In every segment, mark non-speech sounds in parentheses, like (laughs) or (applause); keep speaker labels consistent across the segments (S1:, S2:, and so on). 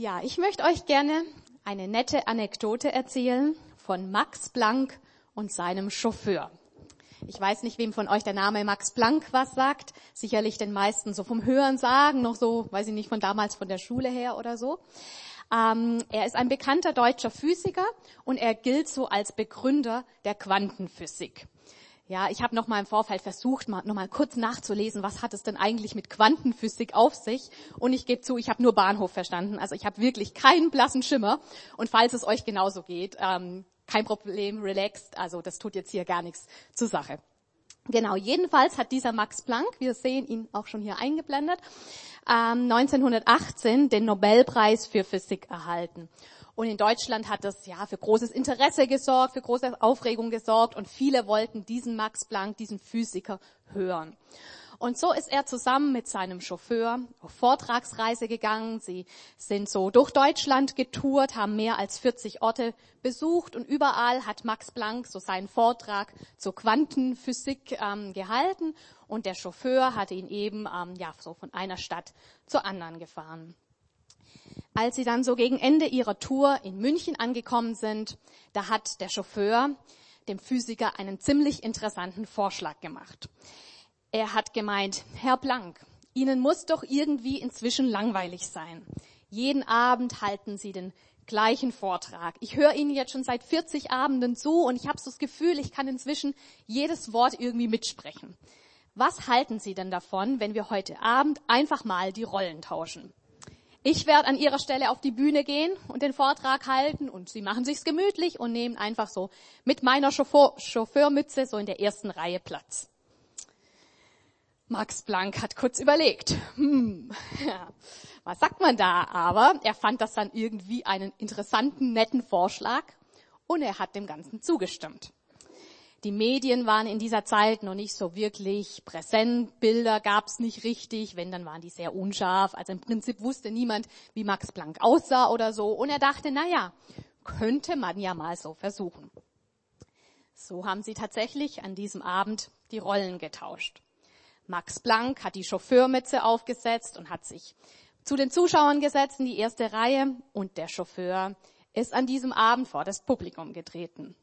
S1: Ja, ich möchte euch gerne eine nette Anekdote erzählen von Max Planck und seinem Chauffeur. Ich weiß nicht, wem von euch der Name Max Planck was sagt. Sicherlich den meisten so vom Hören sagen, noch so, weiß ich nicht, von damals von der Schule her oder so. Ähm, er ist ein bekannter deutscher Physiker und er gilt so als Begründer der Quantenphysik. Ja, ich habe noch mal im Vorfeld versucht, mal, noch mal kurz nachzulesen, was hat es denn eigentlich mit Quantenphysik auf sich? Und ich gebe zu, ich habe nur Bahnhof verstanden. Also ich habe wirklich keinen blassen Schimmer. Und falls es euch genauso geht, ähm, kein Problem, relaxed. Also das tut jetzt hier gar nichts zur Sache. Genau, jedenfalls hat dieser Max Planck, wir sehen ihn auch schon hier eingeblendet, ähm, 1918 den Nobelpreis für Physik erhalten. Und in Deutschland hat das ja für großes Interesse gesorgt, für große Aufregung gesorgt und viele wollten diesen Max Planck, diesen Physiker hören. Und so ist er zusammen mit seinem Chauffeur auf Vortragsreise gegangen. Sie sind so durch Deutschland getourt, haben mehr als 40 Orte besucht und überall hat Max Planck so seinen Vortrag zur Quantenphysik ähm, gehalten und der Chauffeur hatte ihn eben ähm, ja so von einer Stadt zur anderen gefahren. Als sie dann so gegen Ende ihrer Tour in München angekommen sind, da hat der Chauffeur dem Physiker einen ziemlich interessanten Vorschlag gemacht. Er hat gemeint, Herr Blank, Ihnen muss doch irgendwie inzwischen langweilig sein. Jeden Abend halten Sie den gleichen Vortrag. Ich höre Ihnen jetzt schon seit 40 Abenden zu und ich habe so das Gefühl, ich kann inzwischen jedes Wort irgendwie mitsprechen. Was halten Sie denn davon, wenn wir heute Abend einfach mal die Rollen tauschen? Ich werde an ihrer Stelle auf die Bühne gehen und den Vortrag halten und sie machen sich's gemütlich und nehmen einfach so mit meiner Chauffeur, Chauffeurmütze so in der ersten Reihe Platz. Max Planck hat kurz überlegt, hm, (laughs) ja, was sagt man da? Aber er fand das dann irgendwie einen interessanten, netten Vorschlag und er hat dem Ganzen zugestimmt. Die Medien waren in dieser Zeit noch nicht so wirklich präsent, Bilder gab's nicht richtig, wenn, dann waren die sehr unscharf. Also im Prinzip wusste niemand, wie Max Planck aussah oder so. Und er dachte, na ja, könnte man ja mal so versuchen. So haben sie tatsächlich an diesem Abend die Rollen getauscht. Max Planck hat die Chauffeurmütze aufgesetzt und hat sich zu den Zuschauern gesetzt in die erste Reihe und der Chauffeur ist an diesem Abend vor das Publikum getreten.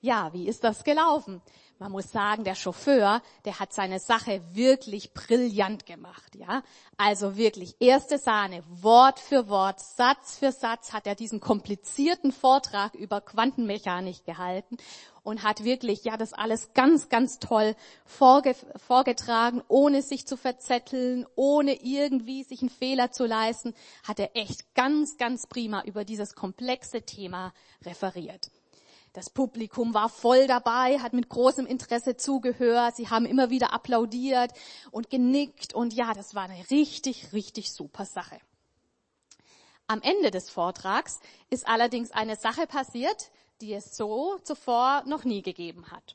S1: Ja, wie ist das gelaufen? Man muss sagen, der Chauffeur, der hat seine Sache wirklich brillant gemacht, ja. Also wirklich erste Sahne, Wort für Wort, Satz für Satz hat er diesen komplizierten Vortrag über Quantenmechanik gehalten und hat wirklich, ja, das alles ganz, ganz toll vorge vorgetragen, ohne sich zu verzetteln, ohne irgendwie sich einen Fehler zu leisten, hat er echt ganz, ganz prima über dieses komplexe Thema referiert. Das Publikum war voll dabei, hat mit großem Interesse zugehört. Sie haben immer wieder applaudiert und genickt. Und ja, das war eine richtig, richtig super Sache. Am Ende des Vortrags ist allerdings eine Sache passiert, die es so zuvor noch nie gegeben hat.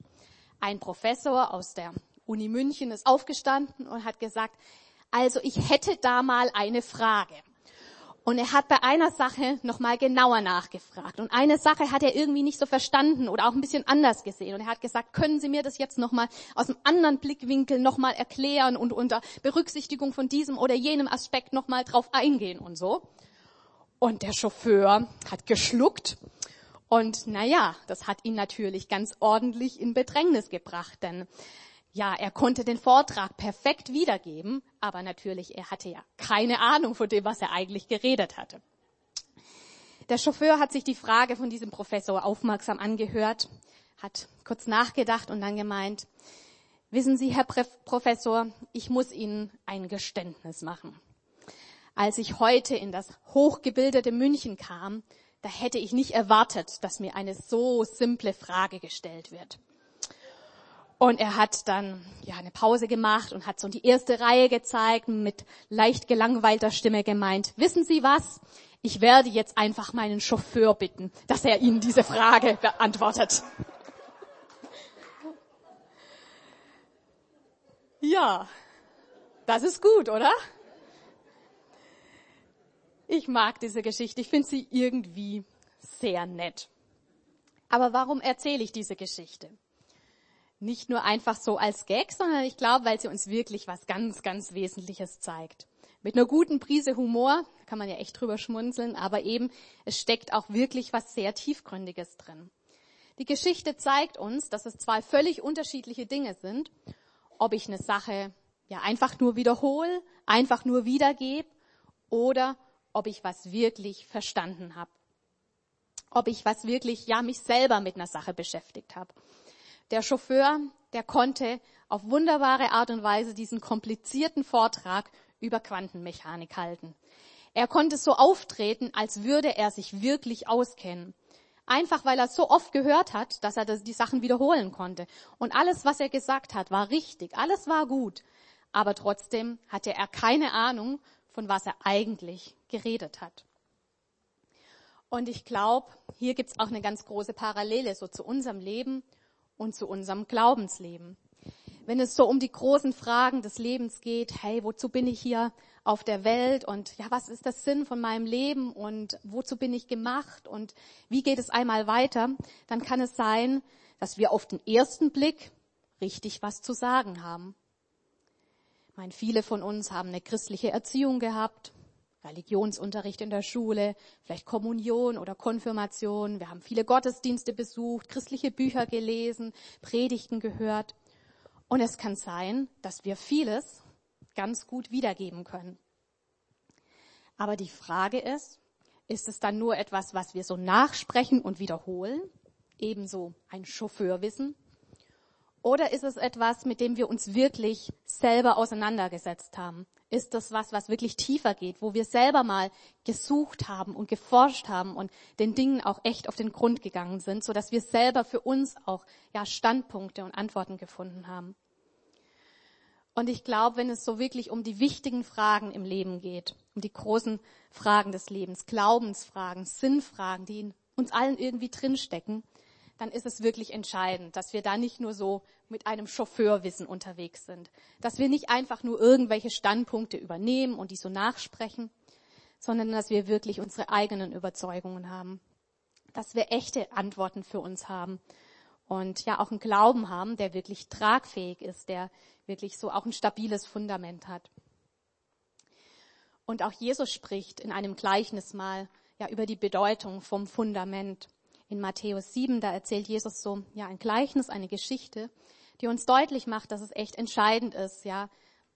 S1: Ein Professor aus der Uni München ist aufgestanden und hat gesagt, also ich hätte da mal eine Frage. Und er hat bei einer Sache nochmal genauer nachgefragt. Und eine Sache hat er irgendwie nicht so verstanden oder auch ein bisschen anders gesehen. Und er hat gesagt, können Sie mir das jetzt nochmal aus einem anderen Blickwinkel nochmal erklären und unter Berücksichtigung von diesem oder jenem Aspekt nochmal drauf eingehen und so. Und der Chauffeur hat geschluckt. Und naja, das hat ihn natürlich ganz ordentlich in Bedrängnis gebracht, denn ja, er konnte den Vortrag perfekt wiedergeben, aber natürlich, er hatte ja keine Ahnung von dem, was er eigentlich geredet hatte. Der Chauffeur hat sich die Frage von diesem Professor aufmerksam angehört, hat kurz nachgedacht und dann gemeint, wissen Sie, Herr Professor, ich muss Ihnen ein Geständnis machen. Als ich heute in das hochgebildete München kam, da hätte ich nicht erwartet, dass mir eine so simple Frage gestellt wird. Und er hat dann ja eine Pause gemacht und hat so die erste Reihe gezeigt mit leicht gelangweilter Stimme gemeint, wissen Sie was? Ich werde jetzt einfach meinen Chauffeur bitten, dass er Ihnen diese Frage beantwortet. Ja, das ist gut, oder? Ich mag diese Geschichte. Ich finde sie irgendwie sehr nett. Aber warum erzähle ich diese Geschichte? nicht nur einfach so als Gag, sondern ich glaube, weil sie uns wirklich was ganz, ganz Wesentliches zeigt. Mit einer guten Prise Humor kann man ja echt drüber schmunzeln, aber eben, es steckt auch wirklich was sehr Tiefgründiges drin. Die Geschichte zeigt uns, dass es zwei völlig unterschiedliche Dinge sind, ob ich eine Sache ja einfach nur wiederhole, einfach nur wiedergebe oder ob ich was wirklich verstanden habe. Ob ich was wirklich, ja, mich selber mit einer Sache beschäftigt habe. Der Chauffeur, der konnte auf wunderbare Art und Weise diesen komplizierten Vortrag über Quantenmechanik halten. Er konnte so auftreten, als würde er sich wirklich auskennen. Einfach weil er so oft gehört hat, dass er die Sachen wiederholen konnte. Und alles, was er gesagt hat, war richtig, alles war gut. Aber trotzdem hatte er keine Ahnung, von was er eigentlich geredet hat. Und ich glaube, hier gibt's auch eine ganz große Parallele so zu unserem Leben und zu unserem Glaubensleben. Wenn es so um die großen Fragen des Lebens geht, hey, wozu bin ich hier auf der Welt und ja, was ist der Sinn von meinem Leben und wozu bin ich gemacht und wie geht es einmal weiter, dann kann es sein, dass wir auf den ersten Blick richtig was zu sagen haben. Ich meine, viele von uns haben eine christliche Erziehung gehabt, Religionsunterricht in der Schule, vielleicht Kommunion oder Konfirmation. Wir haben viele Gottesdienste besucht, christliche Bücher gelesen, Predigten gehört. Und es kann sein, dass wir vieles ganz gut wiedergeben können. Aber die Frage ist, ist es dann nur etwas, was wir so nachsprechen und wiederholen? Ebenso ein Chauffeurwissen? Oder ist es etwas, mit dem wir uns wirklich selber auseinandergesetzt haben? Ist das was, was wirklich tiefer geht, wo wir selber mal gesucht haben und geforscht haben und den Dingen auch echt auf den Grund gegangen sind, so dass wir selber für uns auch ja Standpunkte und Antworten gefunden haben? Und ich glaube, wenn es so wirklich um die wichtigen Fragen im Leben geht, um die großen Fragen des Lebens, Glaubensfragen, Sinnfragen, die in uns allen irgendwie drinstecken, dann ist es wirklich entscheidend, dass wir da nicht nur so mit einem Chauffeurwissen unterwegs sind, dass wir nicht einfach nur irgendwelche Standpunkte übernehmen und die so nachsprechen, sondern dass wir wirklich unsere eigenen Überzeugungen haben, dass wir echte Antworten für uns haben und ja auch einen Glauben haben, der wirklich tragfähig ist, der wirklich so auch ein stabiles Fundament hat. Und auch Jesus spricht in einem Gleichnis mal ja über die Bedeutung vom Fundament in Matthäus 7, da erzählt Jesus so, ja, ein Gleichnis, eine Geschichte, die uns deutlich macht, dass es echt entscheidend ist, ja,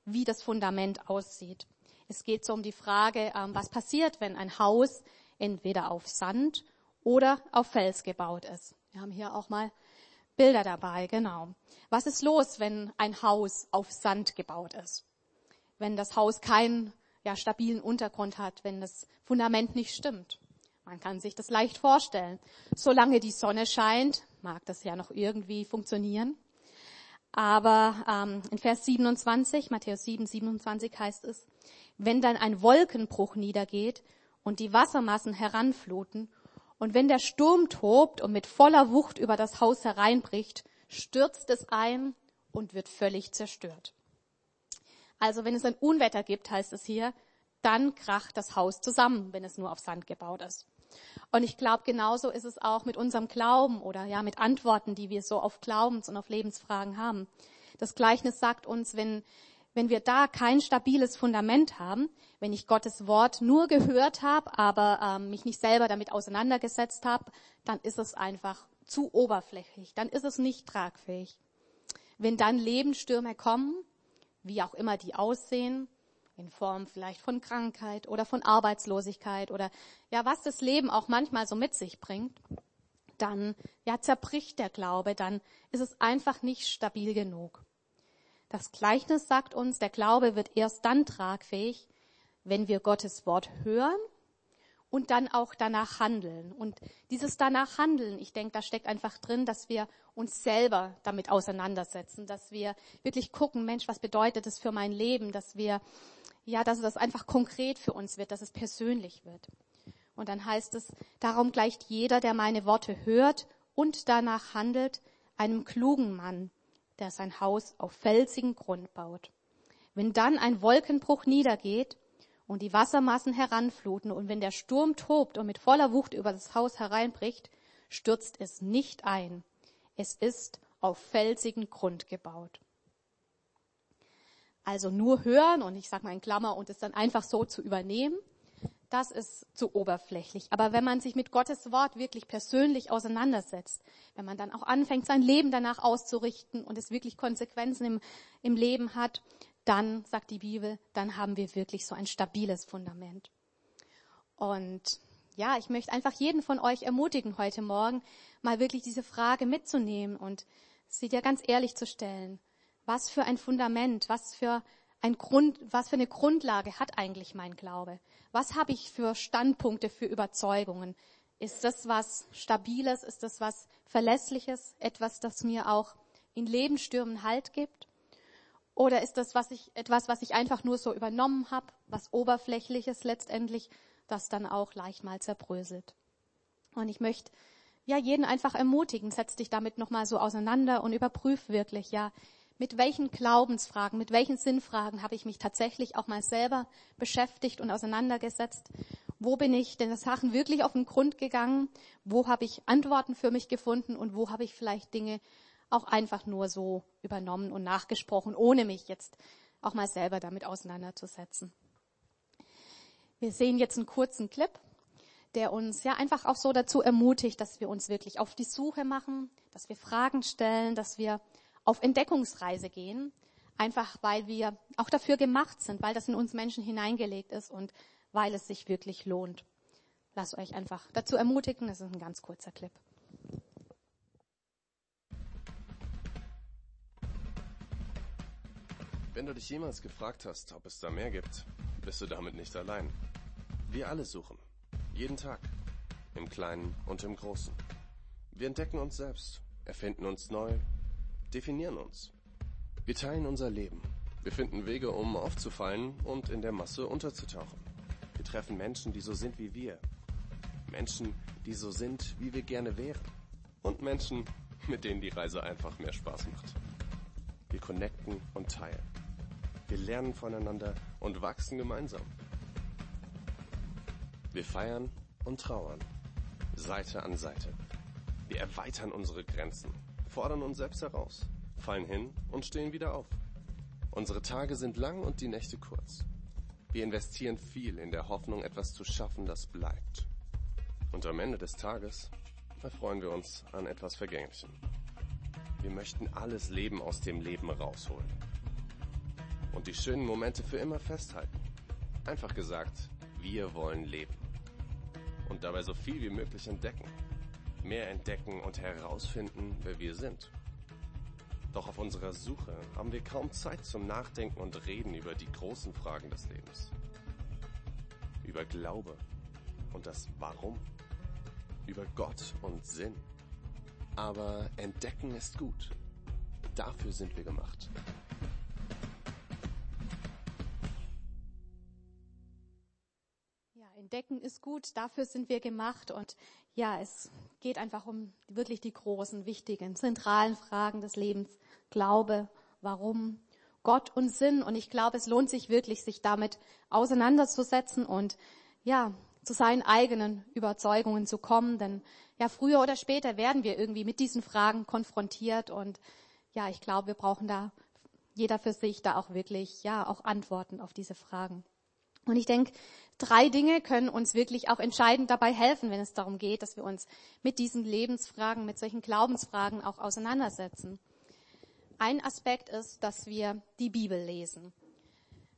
S1: wie das Fundament aussieht. Es geht so um die Frage, ähm, was passiert, wenn ein Haus entweder auf Sand oder auf Fels gebaut ist. Wir haben hier auch mal Bilder dabei, genau. Was ist los, wenn ein Haus auf Sand gebaut ist? Wenn das Haus keinen ja, stabilen Untergrund hat, wenn das Fundament nicht stimmt? Man kann sich das leicht vorstellen. Solange die Sonne scheint, mag das ja noch irgendwie funktionieren. Aber ähm, in Vers 27, Matthäus 7, 27 heißt es, wenn dann ein Wolkenbruch niedergeht und die Wassermassen heranfluten und wenn der Sturm tobt und mit voller Wucht über das Haus hereinbricht, stürzt es ein und wird völlig zerstört. Also wenn es ein Unwetter gibt, heißt es hier, dann kracht das Haus zusammen, wenn es nur auf Sand gebaut ist. Und ich glaube, genauso ist es auch mit unserem Glauben oder ja mit Antworten, die wir so auf Glaubens- und auf Lebensfragen haben. Das Gleichnis sagt uns, wenn, wenn wir da kein stabiles Fundament haben, wenn ich Gottes Wort nur gehört habe, aber ähm, mich nicht selber damit auseinandergesetzt habe, dann ist es einfach zu oberflächlich, dann ist es nicht tragfähig. Wenn dann Lebensstürme kommen, wie auch immer die aussehen, in Form vielleicht von Krankheit oder von Arbeitslosigkeit oder ja, was das Leben auch manchmal so mit sich bringt, dann ja zerbricht der Glaube, dann ist es einfach nicht stabil genug. Das Gleichnis sagt uns, der Glaube wird erst dann tragfähig, wenn wir Gottes Wort hören und dann auch danach handeln. Und dieses danach handeln, ich denke, da steckt einfach drin, dass wir uns selber damit auseinandersetzen, dass wir wirklich gucken, Mensch, was bedeutet das für mein Leben, dass wir ja, dass das einfach konkret für uns wird, dass es persönlich wird. Und dann heißt es, darum gleicht jeder, der meine Worte hört und danach handelt, einem klugen Mann, der sein Haus auf felsigen Grund baut. Wenn dann ein Wolkenbruch niedergeht und die Wassermassen heranfluten und wenn der Sturm tobt und mit voller Wucht über das Haus hereinbricht, stürzt es nicht ein. Es ist auf felsigen Grund gebaut. Also nur hören und ich sage mal in Klammer und es dann einfach so zu übernehmen, das ist zu oberflächlich. Aber wenn man sich mit Gottes Wort wirklich persönlich auseinandersetzt, wenn man dann auch anfängt, sein Leben danach auszurichten und es wirklich Konsequenzen im, im Leben hat, dann, sagt die Bibel, dann haben wir wirklich so ein stabiles Fundament. Und ja, ich möchte einfach jeden von euch ermutigen, heute Morgen mal wirklich diese Frage mitzunehmen und sie dir ganz ehrlich zu stellen. Was für ein Fundament, was für ein Grund, was für eine Grundlage hat eigentlich mein Glaube? Was habe ich für Standpunkte, für Überzeugungen? Ist das was Stabiles? Ist das was Verlässliches? Etwas, das mir auch in Lebensstürmen Halt gibt? Oder ist das was ich, etwas, was ich einfach nur so übernommen habe, was Oberflächliches letztendlich, das dann auch leicht mal zerbröselt? Und ich möchte ja jeden einfach ermutigen, setz dich damit nochmal so auseinander und überprüf wirklich, ja, mit welchen Glaubensfragen, mit welchen Sinnfragen habe ich mich tatsächlich auch mal selber beschäftigt und auseinandergesetzt? Wo bin ich den Sachen wirklich auf den Grund gegangen? Wo habe ich Antworten für mich gefunden und wo habe ich vielleicht Dinge auch einfach nur so übernommen und nachgesprochen, ohne mich jetzt auch mal selber damit auseinanderzusetzen. Wir sehen jetzt einen kurzen Clip, der uns ja einfach auch so dazu ermutigt, dass wir uns wirklich auf die Suche machen, dass wir Fragen stellen, dass wir auf Entdeckungsreise gehen, einfach weil wir auch dafür gemacht sind, weil das in uns Menschen hineingelegt ist und weil es sich wirklich lohnt. Lasst euch einfach dazu ermutigen, das ist ein ganz kurzer Clip.
S2: Wenn du dich jemals gefragt hast, ob es da mehr gibt, bist du damit nicht allein. Wir alle suchen. Jeden Tag. Im Kleinen und im Großen. Wir entdecken uns selbst, erfinden uns neu, definieren uns. Wir teilen unser Leben. Wir finden Wege, um aufzufallen und in der Masse unterzutauchen. Wir treffen Menschen, die so sind wie wir. Menschen, die so sind, wie wir gerne wären. Und Menschen, mit denen die Reise einfach mehr Spaß macht. Wir connecten und teilen. Wir lernen voneinander und wachsen gemeinsam. Wir feiern und trauern. Seite an Seite. Wir erweitern unsere Grenzen, fordern uns selbst heraus, fallen hin und stehen wieder auf. Unsere Tage sind lang und die Nächte kurz. Wir investieren viel in der Hoffnung, etwas zu schaffen, das bleibt. Und am Ende des Tages erfreuen wir uns an etwas Vergänglichem. Wir möchten alles Leben aus dem Leben rausholen und die schönen Momente für immer festhalten. Einfach gesagt, wir wollen leben. Und dabei so viel wie möglich entdecken. Mehr entdecken und herausfinden, wer wir sind. Doch auf unserer Suche haben wir kaum Zeit zum Nachdenken und Reden über die großen Fragen des Lebens. Über Glaube und das Warum. Über Gott und Sinn. Aber entdecken ist gut. Dafür sind wir gemacht.
S1: Entdecken ist gut, dafür sind wir gemacht. Und ja, es geht einfach um wirklich die großen, wichtigen, zentralen Fragen des Lebens. Glaube, warum, Gott und Sinn. Und ich glaube, es lohnt sich wirklich, sich damit auseinanderzusetzen und ja, zu seinen eigenen Überzeugungen zu kommen, denn ja, früher oder später werden wir irgendwie mit diesen Fragen konfrontiert. Und ja, ich glaube, wir brauchen da jeder für sich da auch wirklich, ja, auch Antworten auf diese Fragen. Und ich denke, drei Dinge können uns wirklich auch entscheidend dabei helfen, wenn es darum geht, dass wir uns mit diesen Lebensfragen, mit solchen Glaubensfragen auch auseinandersetzen. Ein Aspekt ist, dass wir die Bibel lesen.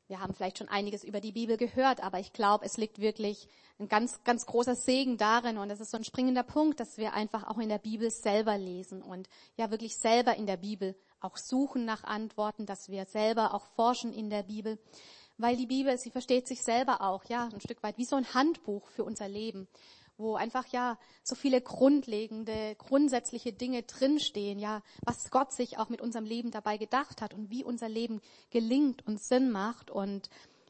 S1: Wir haben vielleicht schon einiges über die Bibel gehört, aber ich glaube, es liegt wirklich ein ganz, ganz großer Segen darin und es ist so ein springender Punkt, dass wir einfach auch in der Bibel selber lesen und ja wirklich selber in der Bibel auch suchen nach Antworten, dass wir selber auch forschen in der Bibel weil die Bibel, sie versteht sich selber auch, ja, ein Stück weit wie so ein Handbuch für unser Leben, wo einfach ja so viele grundlegende, grundsätzliche Dinge drinstehen, ja, was Gott sich auch mit unserem Leben dabei gedacht hat und wie unser Leben gelingt und Sinn macht. Und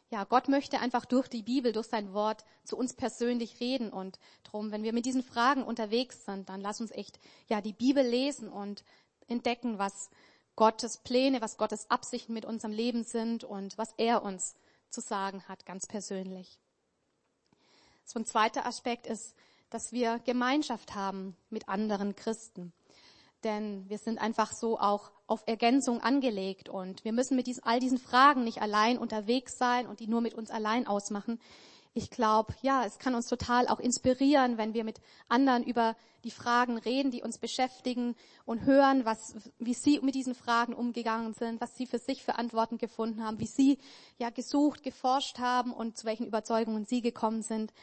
S1: ja, Gott möchte einfach durch die Bibel, durch sein Wort zu uns persönlich reden. Und drum, wenn wir mit diesen Fragen unterwegs sind, dann lass uns echt ja die Bibel lesen und entdecken, was Gottes Pläne, was Gottes Absichten mit unserem Leben sind und was er uns zu sagen hat, ganz persönlich. So ein zweiter Aspekt ist, dass wir Gemeinschaft haben mit anderen Christen. Denn wir sind einfach so auch auf Ergänzung angelegt und wir müssen mit diesen, all diesen Fragen nicht allein unterwegs sein und die nur mit uns allein ausmachen. Ich glaube, ja, es kann uns total auch inspirieren, wenn wir mit anderen über die Fragen reden, die uns beschäftigen und hören, was, wie sie mit diesen Fragen umgegangen sind, was sie für sich für Antworten gefunden haben, wie sie ja gesucht, geforscht haben und zu welchen Überzeugungen sie gekommen sind.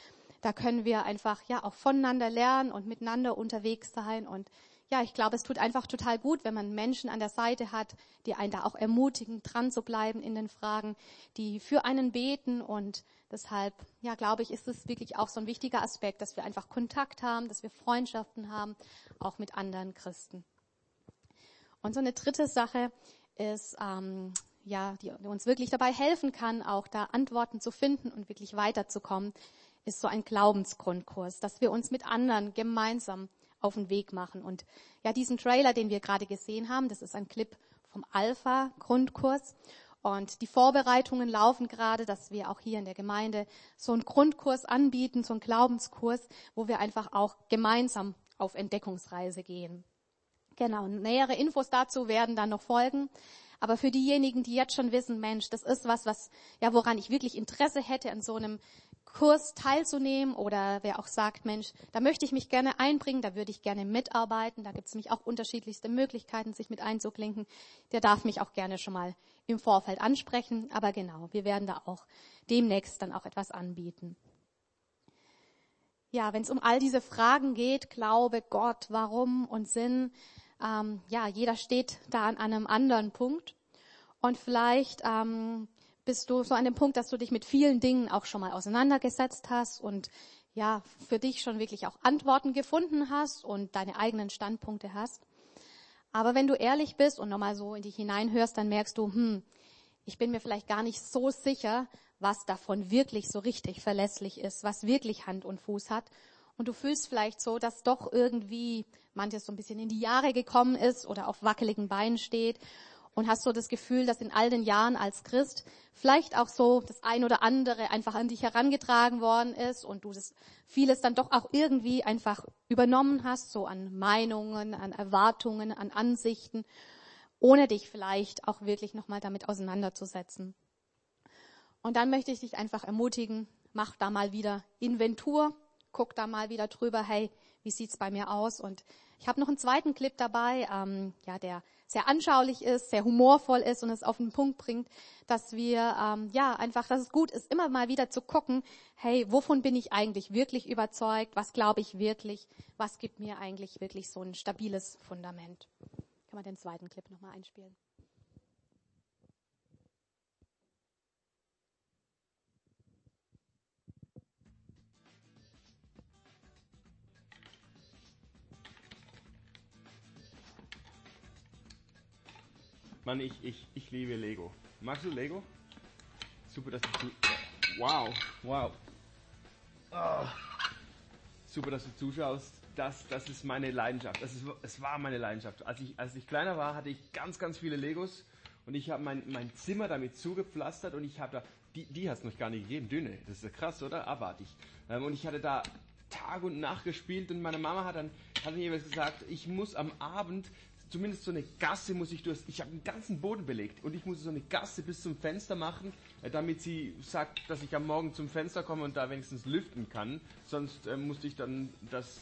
S1: Da können wir einfach ja auch voneinander lernen und miteinander unterwegs sein und ja, ich glaube, es tut einfach total gut, wenn man Menschen an der Seite hat, die einen da auch ermutigen, dran zu bleiben in den Fragen, die für einen beten und deshalb, ja, glaube ich, ist es wirklich auch so ein wichtiger Aspekt, dass wir einfach Kontakt haben, dass wir Freundschaften haben, auch mit anderen Christen. Und so eine dritte Sache ist, ähm, ja, die, die uns wirklich dabei helfen kann, auch da Antworten zu finden und wirklich weiterzukommen, ist so ein Glaubensgrundkurs, dass wir uns mit anderen gemeinsam auf den Weg machen. Und ja, diesen Trailer, den wir gerade gesehen haben, das ist ein Clip vom Alpha-Grundkurs. Und die Vorbereitungen laufen gerade, dass wir auch hier in der Gemeinde so einen Grundkurs anbieten, so einen Glaubenskurs, wo wir einfach auch gemeinsam auf Entdeckungsreise gehen. Genau, nähere Infos dazu werden dann noch folgen. Aber für diejenigen, die jetzt schon wissen, Mensch, das ist was, was, ja, woran ich wirklich Interesse hätte, an so einem Kurs teilzunehmen oder wer auch sagt, Mensch, da möchte ich mich gerne einbringen, da würde ich gerne mitarbeiten, da gibt es nämlich auch unterschiedlichste Möglichkeiten, sich mit einzuklinken, der darf mich auch gerne schon mal im Vorfeld ansprechen. Aber genau, wir werden da auch demnächst dann auch etwas anbieten. Ja, wenn es um all diese Fragen geht, Glaube, Gott, Warum und Sinn, ähm, ja, jeder steht da an einem anderen Punkt. Und vielleicht ähm, bist du so an dem Punkt, dass du dich mit vielen Dingen auch schon mal auseinandergesetzt hast und ja, für dich schon wirklich auch Antworten gefunden hast und deine eigenen Standpunkte hast. Aber wenn du ehrlich bist und nochmal so in dich hineinhörst, dann merkst du, hm, ich bin mir vielleicht gar nicht so sicher, was davon wirklich so richtig verlässlich ist, was wirklich Hand und Fuß hat. Und du fühlst vielleicht so, dass doch irgendwie manches so ein bisschen in die Jahre gekommen ist oder auf wackeligen Beinen steht und hast so das Gefühl, dass in all den Jahren als Christ vielleicht auch so das ein oder andere einfach an dich herangetragen worden ist und du das vieles dann doch auch irgendwie einfach übernommen hast, so an Meinungen, an Erwartungen, an Ansichten, ohne dich vielleicht auch wirklich nochmal damit auseinanderzusetzen. Und dann möchte ich dich einfach ermutigen, mach da mal wieder Inventur, guck da mal wieder drüber, hey, wie sieht's bei mir aus? Und ich habe noch einen zweiten Clip dabei, ähm, ja, der sehr anschaulich ist, sehr humorvoll ist und es auf den Punkt bringt, dass wir ähm, ja einfach, dass es gut ist, immer mal wieder zu gucken, hey, wovon bin ich eigentlich wirklich überzeugt? Was glaube ich wirklich? Was gibt mir eigentlich wirklich so ein stabiles Fundament? Kann man den zweiten Clip nochmal einspielen?
S3: Mann, ich, ich, ich liebe Lego. Magst du Lego? Super, dass du. Wow, wow. Oh. Super, dass du zuschaust. Das, das ist meine Leidenschaft. Das ist, es war meine Leidenschaft. Als ich, als ich kleiner war, hatte ich ganz, ganz viele Legos und ich habe mein, mein Zimmer damit zugepflastert und ich habe da, die, die hat es noch gar nicht gegeben, dünne. Das ist ja krass, oder? Abartig. Ähm, und ich hatte da Tag und Nacht gespielt und meine Mama hat dann, hat mir gesagt, ich muss am Abend zumindest so eine Gasse muss ich durch. Ich habe den ganzen Boden belegt und ich muss so eine Gasse bis zum Fenster machen, äh, damit sie sagt, dass ich am Morgen zum Fenster komme und da wenigstens lüften kann. Sonst äh, musste ich dann das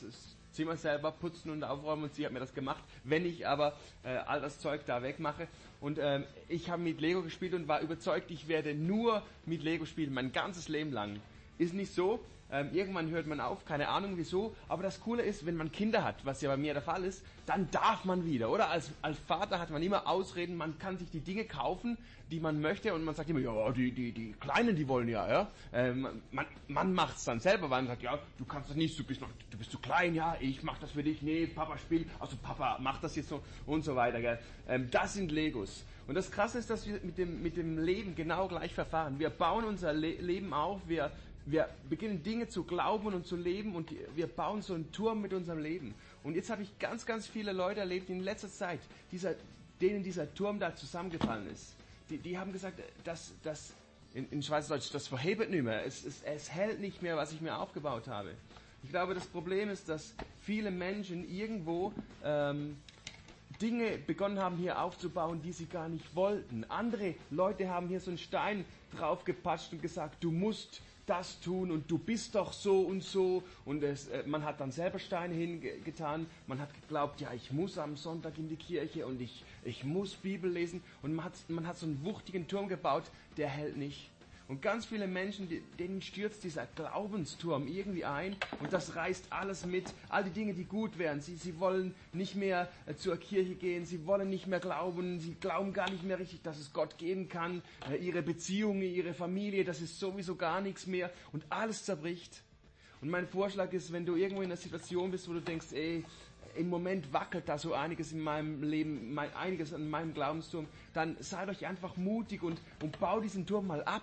S3: Zimmer selber putzen und aufräumen und sie hat mir das gemacht. Wenn ich aber äh, all das Zeug da wegmache und ähm, ich habe mit Lego gespielt und war überzeugt, ich werde nur mit Lego spielen, mein ganzes Leben lang. Ist nicht so. Ähm, irgendwann hört man auf, keine Ahnung wieso. Aber das Coole ist, wenn man Kinder hat, was ja bei mir der Fall ist, dann darf man wieder, oder? Als, als Vater hat man immer Ausreden, man kann sich die Dinge kaufen, die man möchte und man sagt immer, ja, die, die, die Kleinen, die wollen ja, ja. Ähm, man man es dann selber, weil man sagt, ja, du kannst das nicht, du bist noch, du bist zu klein, ja, ich mach das für dich, nee, Papa spielt, also Papa macht das jetzt so und so weiter, gell. Ähm, das sind Legos. Und das Krasse ist, dass wir mit dem, mit dem Leben genau gleich verfahren. Wir bauen unser Le Leben auf, wir, wir beginnen Dinge zu glauben und zu leben und wir bauen so einen Turm mit unserem Leben. Und jetzt habe ich ganz, ganz viele Leute erlebt in letzter Zeit, dieser, denen dieser Turm da zusammengefallen ist. Die, die haben gesagt, dass, dass in, in Schweizerdeutsch, das verhebt nicht mehr. Es, es, es hält nicht mehr, was ich mir aufgebaut habe. Ich glaube, das Problem ist, dass viele Menschen irgendwo ähm, Dinge begonnen haben hier aufzubauen, die sie gar nicht wollten. Andere Leute haben hier so einen Stein draufgepatscht und gesagt, du musst das tun und du bist doch so und so. Und es, äh, man hat dann selber Steine hingetan. Man hat geglaubt, ja, ich muss am Sonntag in die Kirche und ich, ich muss Bibel lesen. Und man hat, man hat so einen wuchtigen Turm gebaut, der hält nicht. Und ganz viele Menschen, denen stürzt dieser Glaubensturm irgendwie ein und das reißt alles mit. All die Dinge, die gut wären. Sie, sie wollen nicht mehr äh, zur Kirche gehen, sie wollen nicht mehr glauben, sie glauben gar nicht mehr richtig, dass es Gott geben kann. Äh, ihre Beziehungen, ihre Familie, das ist sowieso gar nichts mehr und alles zerbricht. Und mein Vorschlag ist, wenn du irgendwo in einer Situation bist, wo du denkst, ey, im Moment wackelt da so einiges in meinem Leben, einiges an meinem Glaubensturm, dann sei doch einfach mutig und, und bau diesen Turm mal ab.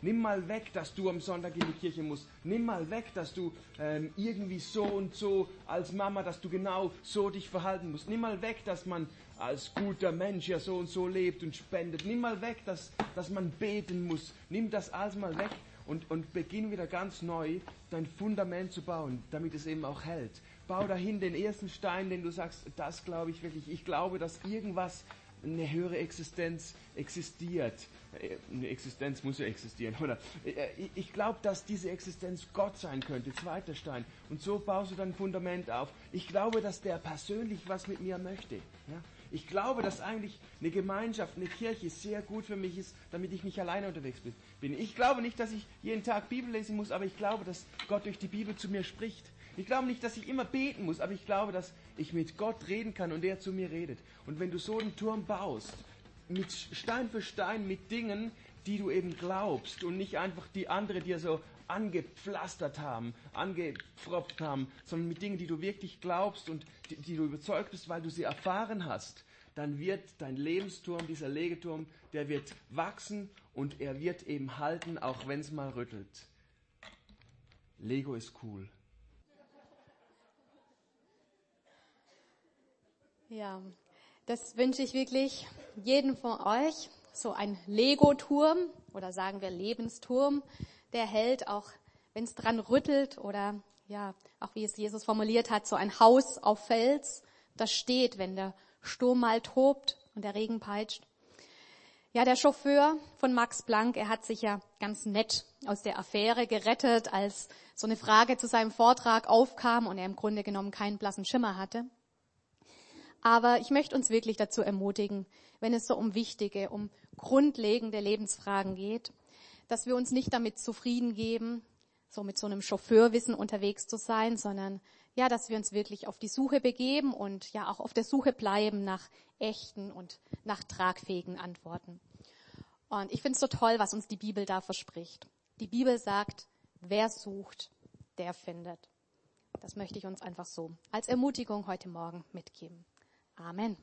S3: Nimm mal weg, dass du am Sonntag in die Kirche musst. Nimm mal weg, dass du ähm, irgendwie so und so als Mama, dass du genau so dich verhalten musst. Nimm mal weg, dass man als guter Mensch ja so und so lebt und spendet. Nimm mal weg, dass, dass man beten muss. Nimm das alles mal weg und, und beginn wieder ganz neu dein Fundament zu bauen, damit es eben auch hält. Bau dahin den ersten Stein, den du sagst, das glaube ich wirklich. Ich glaube, dass irgendwas, eine höhere Existenz existiert eine Existenz muss ja existieren, (laughs) oder? Äh, ich glaube, dass diese Existenz Gott sein könnte, zweiter Stein. Und so baust du dann ein Fundament auf. Ich glaube, dass der persönlich was mit mir möchte. Ja? Ich glaube, dass eigentlich eine Gemeinschaft, eine Kirche sehr gut für mich ist, damit ich nicht alleine unterwegs bin. Ich glaube nicht, dass ich jeden Tag Bibel lesen muss, aber ich glaube, dass Gott durch die Bibel zu mir spricht. Ich glaube nicht, dass ich immer beten muss, aber ich glaube, dass ich mit Gott reden kann und er zu mir redet. Und wenn du so einen Turm baust, mit Stein für Stein mit Dingen, die du eben glaubst und nicht einfach die andere dir so angepflastert haben, angepfropft haben, sondern mit Dingen, die du wirklich glaubst und die, die, du überzeugt bist, weil du sie erfahren hast, dann wird dein Lebensturm, dieser Legeturm, der wird wachsen und er wird eben halten, auch wenn es mal rüttelt. Lego ist cool.
S1: Ja, das wünsche ich wirklich jedem von euch. So ein Lego-Turm oder sagen wir Lebensturm, der hält auch, wenn es dran rüttelt oder ja, auch wie es Jesus formuliert hat, so ein Haus auf Fels, das steht, wenn der Sturm mal tobt und der Regen peitscht. Ja, der Chauffeur von Max Planck, er hat sich ja ganz nett aus der Affäre gerettet, als so eine Frage zu seinem Vortrag aufkam und er im Grunde genommen keinen blassen Schimmer hatte. Aber ich möchte uns wirklich dazu ermutigen, wenn es so um wichtige, um grundlegende Lebensfragen geht, dass wir uns nicht damit zufrieden geben, so mit so einem Chauffeurwissen unterwegs zu sein, sondern ja, dass wir uns wirklich auf die Suche begeben und ja auch auf der Suche bleiben nach echten und nach tragfähigen Antworten. Und ich finde es so toll, was uns die Bibel da verspricht. Die Bibel sagt, wer sucht, der findet. Das möchte ich uns einfach so als Ermutigung heute Morgen mitgeben. Amen.